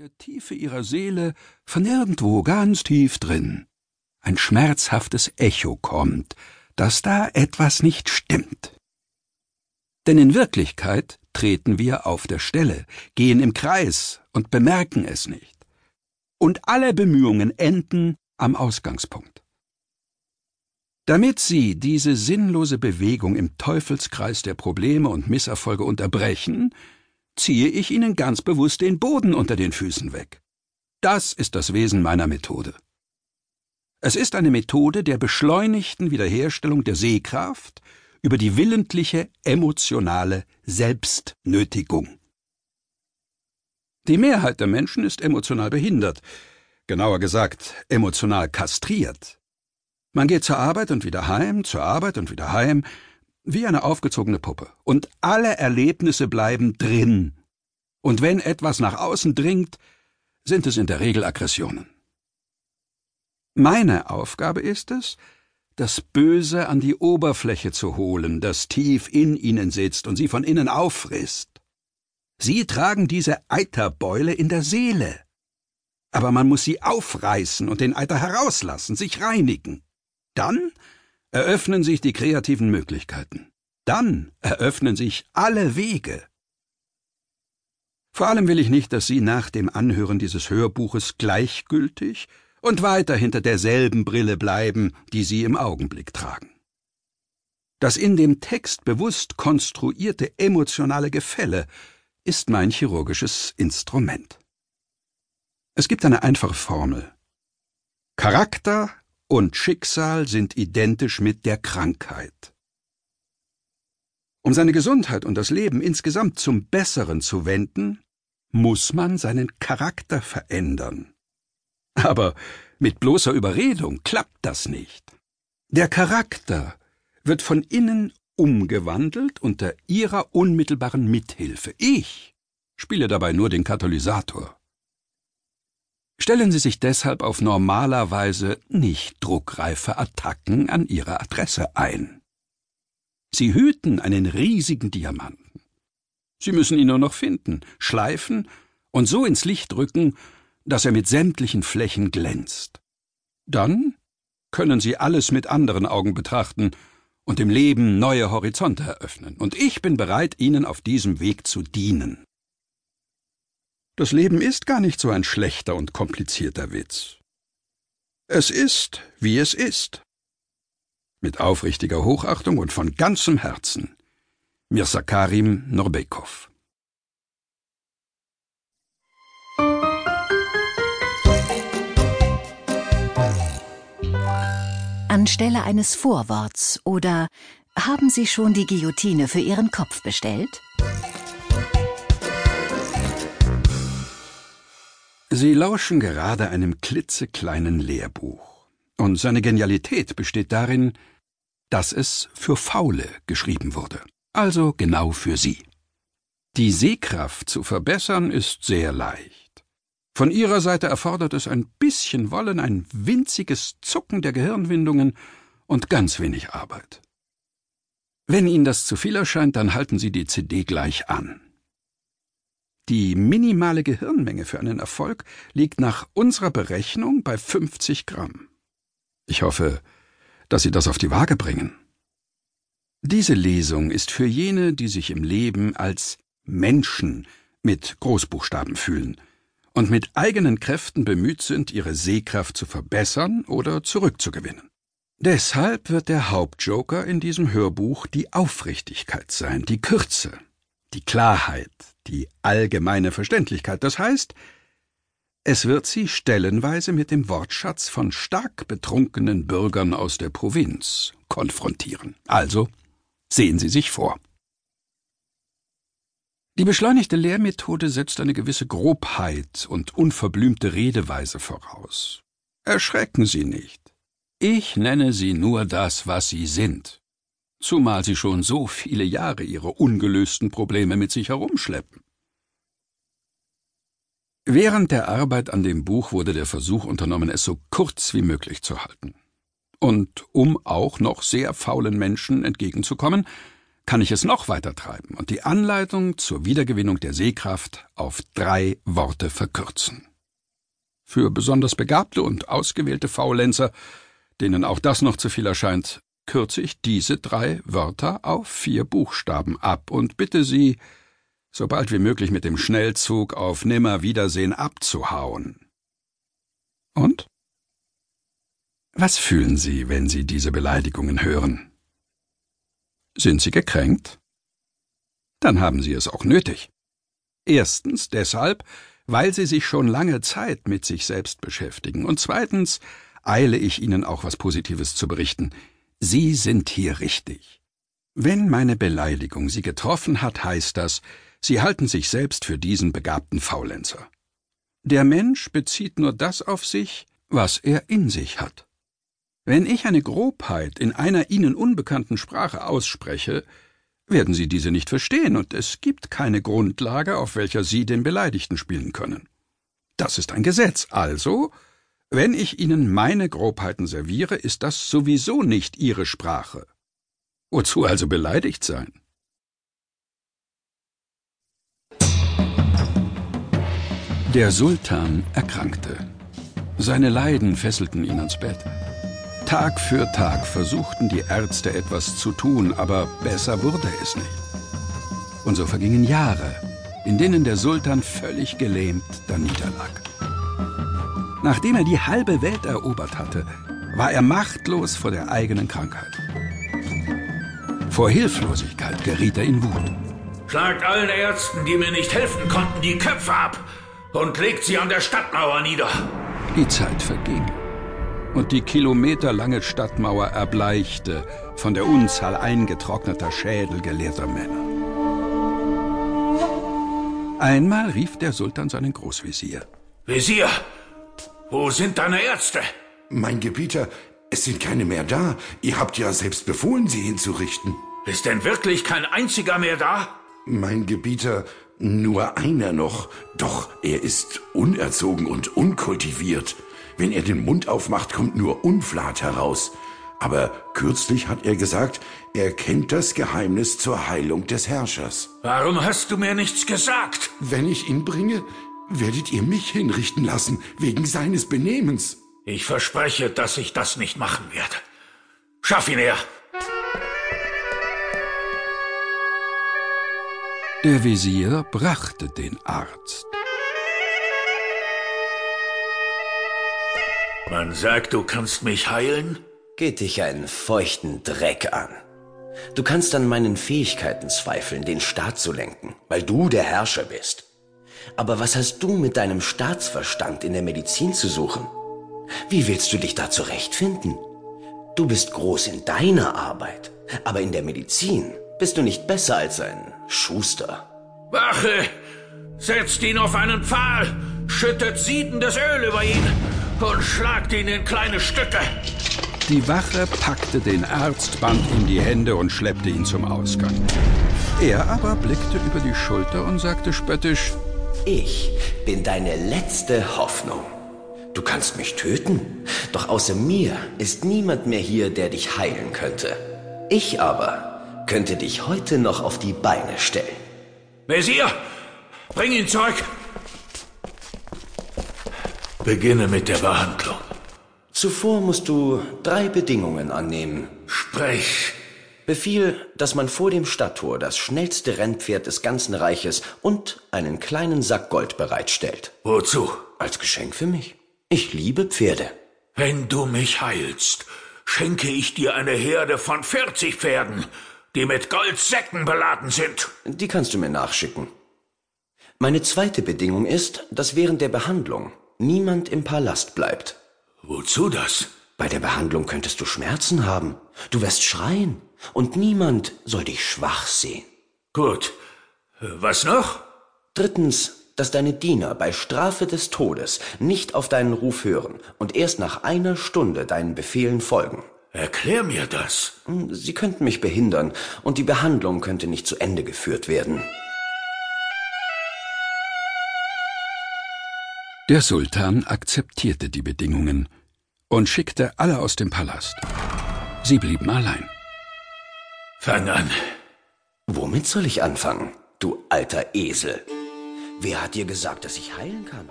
der Tiefe ihrer Seele, von irgendwo ganz tief drin, ein schmerzhaftes Echo kommt, dass da etwas nicht stimmt. Denn in Wirklichkeit treten wir auf der Stelle, gehen im Kreis und bemerken es nicht. Und alle Bemühungen enden am Ausgangspunkt. Damit Sie diese sinnlose Bewegung im Teufelskreis der Probleme und Misserfolge unterbrechen, ziehe ich Ihnen ganz bewusst den Boden unter den Füßen weg. Das ist das Wesen meiner Methode. Es ist eine Methode der beschleunigten Wiederherstellung der Sehkraft über die willentliche emotionale Selbstnötigung. Die Mehrheit der Menschen ist emotional behindert, genauer gesagt emotional kastriert. Man geht zur Arbeit und wieder heim, zur Arbeit und wieder heim, wie eine aufgezogene Puppe, und alle Erlebnisse bleiben drin. Und wenn etwas nach außen dringt, sind es in der Regel Aggressionen. Meine Aufgabe ist es, das Böse an die Oberfläche zu holen, das tief in ihnen sitzt und sie von innen auffrisst. Sie tragen diese Eiterbeule in der Seele. Aber man muss sie aufreißen und den Eiter herauslassen, sich reinigen. Dann eröffnen sich die kreativen Möglichkeiten. Dann eröffnen sich alle Wege. Vor allem will ich nicht, dass Sie nach dem Anhören dieses Hörbuches gleichgültig und weiter hinter derselben Brille bleiben, die Sie im Augenblick tragen. Das in dem Text bewusst konstruierte emotionale Gefälle ist mein chirurgisches Instrument. Es gibt eine einfache Formel. Charakter und Schicksal sind identisch mit der Krankheit. Um seine Gesundheit und das Leben insgesamt zum Besseren zu wenden, muss man seinen Charakter verändern. Aber mit bloßer Überredung klappt das nicht. Der Charakter wird von innen umgewandelt unter ihrer unmittelbaren Mithilfe. Ich spiele dabei nur den Katalysator. Stellen Sie sich deshalb auf normaler Weise nicht druckreife Attacken an Ihre Adresse ein. Sie hüten einen riesigen Diamanten. Sie müssen ihn nur noch finden, schleifen und so ins Licht rücken, dass er mit sämtlichen Flächen glänzt. Dann können Sie alles mit anderen Augen betrachten und dem Leben neue Horizonte eröffnen, und ich bin bereit, Ihnen auf diesem Weg zu dienen. Das Leben ist gar nicht so ein schlechter und komplizierter Witz. Es ist, wie es ist. Mit aufrichtiger Hochachtung und von ganzem Herzen. Mirza Karim Norbekov Anstelle eines Vorworts oder haben Sie schon die Guillotine für Ihren Kopf bestellt? Sie lauschen gerade einem klitzekleinen Lehrbuch. Und seine Genialität besteht darin, dass es für Faule geschrieben wurde. Also genau für Sie. Die Sehkraft zu verbessern ist sehr leicht. Von ihrer Seite erfordert es ein bisschen Wollen, ein winziges Zucken der Gehirnwindungen und ganz wenig Arbeit. Wenn Ihnen das zu viel erscheint, dann halten Sie die CD gleich an. Die minimale Gehirnmenge für einen Erfolg liegt nach unserer Berechnung bei 50 Gramm. Ich hoffe, dass Sie das auf die Waage bringen. Diese Lesung ist für jene, die sich im Leben als Menschen mit Großbuchstaben fühlen – und mit eigenen Kräften bemüht sind, ihre Sehkraft zu verbessern oder zurückzugewinnen. Deshalb wird der Hauptjoker in diesem Hörbuch die Aufrichtigkeit sein, die Kürze, die Klarheit, die allgemeine Verständlichkeit. Das heißt, es wird sie stellenweise mit dem Wortschatz von stark betrunkenen Bürgern aus der Provinz konfrontieren. Also sehen Sie sich vor. Die beschleunigte Lehrmethode setzt eine gewisse Grobheit und unverblümte Redeweise voraus. Erschrecken Sie nicht. Ich nenne Sie nur das, was Sie sind, zumal Sie schon so viele Jahre Ihre ungelösten Probleme mit sich herumschleppen. Während der Arbeit an dem Buch wurde der Versuch unternommen, es so kurz wie möglich zu halten. Und um auch noch sehr faulen Menschen entgegenzukommen, kann ich es noch weiter treiben und die Anleitung zur Wiedergewinnung der Sehkraft auf drei Worte verkürzen. Für besonders begabte und ausgewählte Faulenzer, denen auch das noch zu viel erscheint, kürze ich diese drei Wörter auf vier Buchstaben ab und bitte Sie, so bald wie möglich mit dem Schnellzug auf Nimmerwiedersehen abzuhauen. Und? Was fühlen Sie, wenn Sie diese Beleidigungen hören? Sind Sie gekränkt? Dann haben Sie es auch nötig. Erstens deshalb, weil Sie sich schon lange Zeit mit sich selbst beschäftigen, und zweitens eile ich Ihnen auch was Positives zu berichten. Sie sind hier richtig. Wenn meine Beleidigung Sie getroffen hat, heißt das, Sie halten sich selbst für diesen begabten Faulenzer. Der Mensch bezieht nur das auf sich, was er in sich hat. Wenn ich eine Grobheit in einer Ihnen unbekannten Sprache ausspreche, werden Sie diese nicht verstehen, und es gibt keine Grundlage, auf welcher Sie den Beleidigten spielen können. Das ist ein Gesetz, also, wenn ich Ihnen meine Grobheiten serviere, ist das sowieso nicht Ihre Sprache. Wozu also beleidigt sein? Der Sultan erkrankte. Seine Leiden fesselten ihn ans Bett. Tag für Tag versuchten die Ärzte etwas zu tun, aber besser wurde es nicht. Und so vergingen Jahre, in denen der Sultan völlig gelähmt daniederlag. Nachdem er die halbe Welt erobert hatte, war er machtlos vor der eigenen Krankheit. Vor Hilflosigkeit geriet er in Wut. Schlagt allen Ärzten, die mir nicht helfen konnten, die Köpfe ab und legt sie an der Stadtmauer nieder. Die Zeit verging und die kilometerlange Stadtmauer erbleichte von der Unzahl eingetrockneter Schädel gelehrter Männer. Einmal rief der Sultan seinen Großvezier. Visier, wo sind deine Ärzte? Mein Gebieter, es sind keine mehr da. Ihr habt ja selbst befohlen, sie hinzurichten. Ist denn wirklich kein einziger mehr da? Mein Gebieter, nur einer noch. Doch er ist unerzogen und unkultiviert. Wenn er den Mund aufmacht, kommt nur Unflat heraus. Aber kürzlich hat er gesagt, er kennt das Geheimnis zur Heilung des Herrschers. Warum hast du mir nichts gesagt? Wenn ich ihn bringe, werdet ihr mich hinrichten lassen, wegen seines Benehmens. Ich verspreche, dass ich das nicht machen werde. Schaff ihn her! Der Visier brachte den Arzt. Man sagt, du kannst mich heilen? Geht dich einen feuchten Dreck an. Du kannst an meinen Fähigkeiten zweifeln, den Staat zu lenken, weil du der Herrscher bist. Aber was hast du mit deinem Staatsverstand in der Medizin zu suchen? Wie willst du dich da zurechtfinden? Du bist groß in deiner Arbeit, aber in der Medizin bist du nicht besser als ein Schuster. Wache! Setzt ihn auf einen Pfahl, schüttet siedendes Öl über ihn und schlagt ihn in kleine Stücke. Die Wache packte den Arzt, band ihm die Hände und schleppte ihn zum Ausgang. Er aber blickte über die Schulter und sagte spöttisch, Ich bin deine letzte Hoffnung. Du kannst mich töten, doch außer mir ist niemand mehr hier, der dich heilen könnte. Ich aber könnte dich heute noch auf die Beine stellen. Messier, bring ihn zurück. Beginne mit der Behandlung. Zuvor musst du drei Bedingungen annehmen. Sprech. Befiehl, dass man vor dem Stadttor das schnellste Rennpferd des ganzen Reiches und einen kleinen Sack Gold bereitstellt. Wozu? Als Geschenk für mich. Ich liebe Pferde. Wenn du mich heilst, schenke ich dir eine Herde von 40 Pferden, die mit Goldsäcken beladen sind. Die kannst du mir nachschicken. Meine zweite Bedingung ist, dass während der Behandlung niemand im Palast bleibt. Wozu das? Bei der Behandlung könntest du Schmerzen haben. Du wirst schreien. Und niemand soll dich schwach sehen. Gut. Was noch? Drittens, dass deine Diener bei Strafe des Todes nicht auf deinen Ruf hören und erst nach einer Stunde deinen Befehlen folgen. Erklär mir das. Sie könnten mich behindern und die Behandlung könnte nicht zu Ende geführt werden. Der Sultan akzeptierte die Bedingungen und schickte alle aus dem Palast. Sie blieben allein. Fang an. Womit soll ich anfangen, du alter Esel? Wer hat dir gesagt, dass ich heilen kann?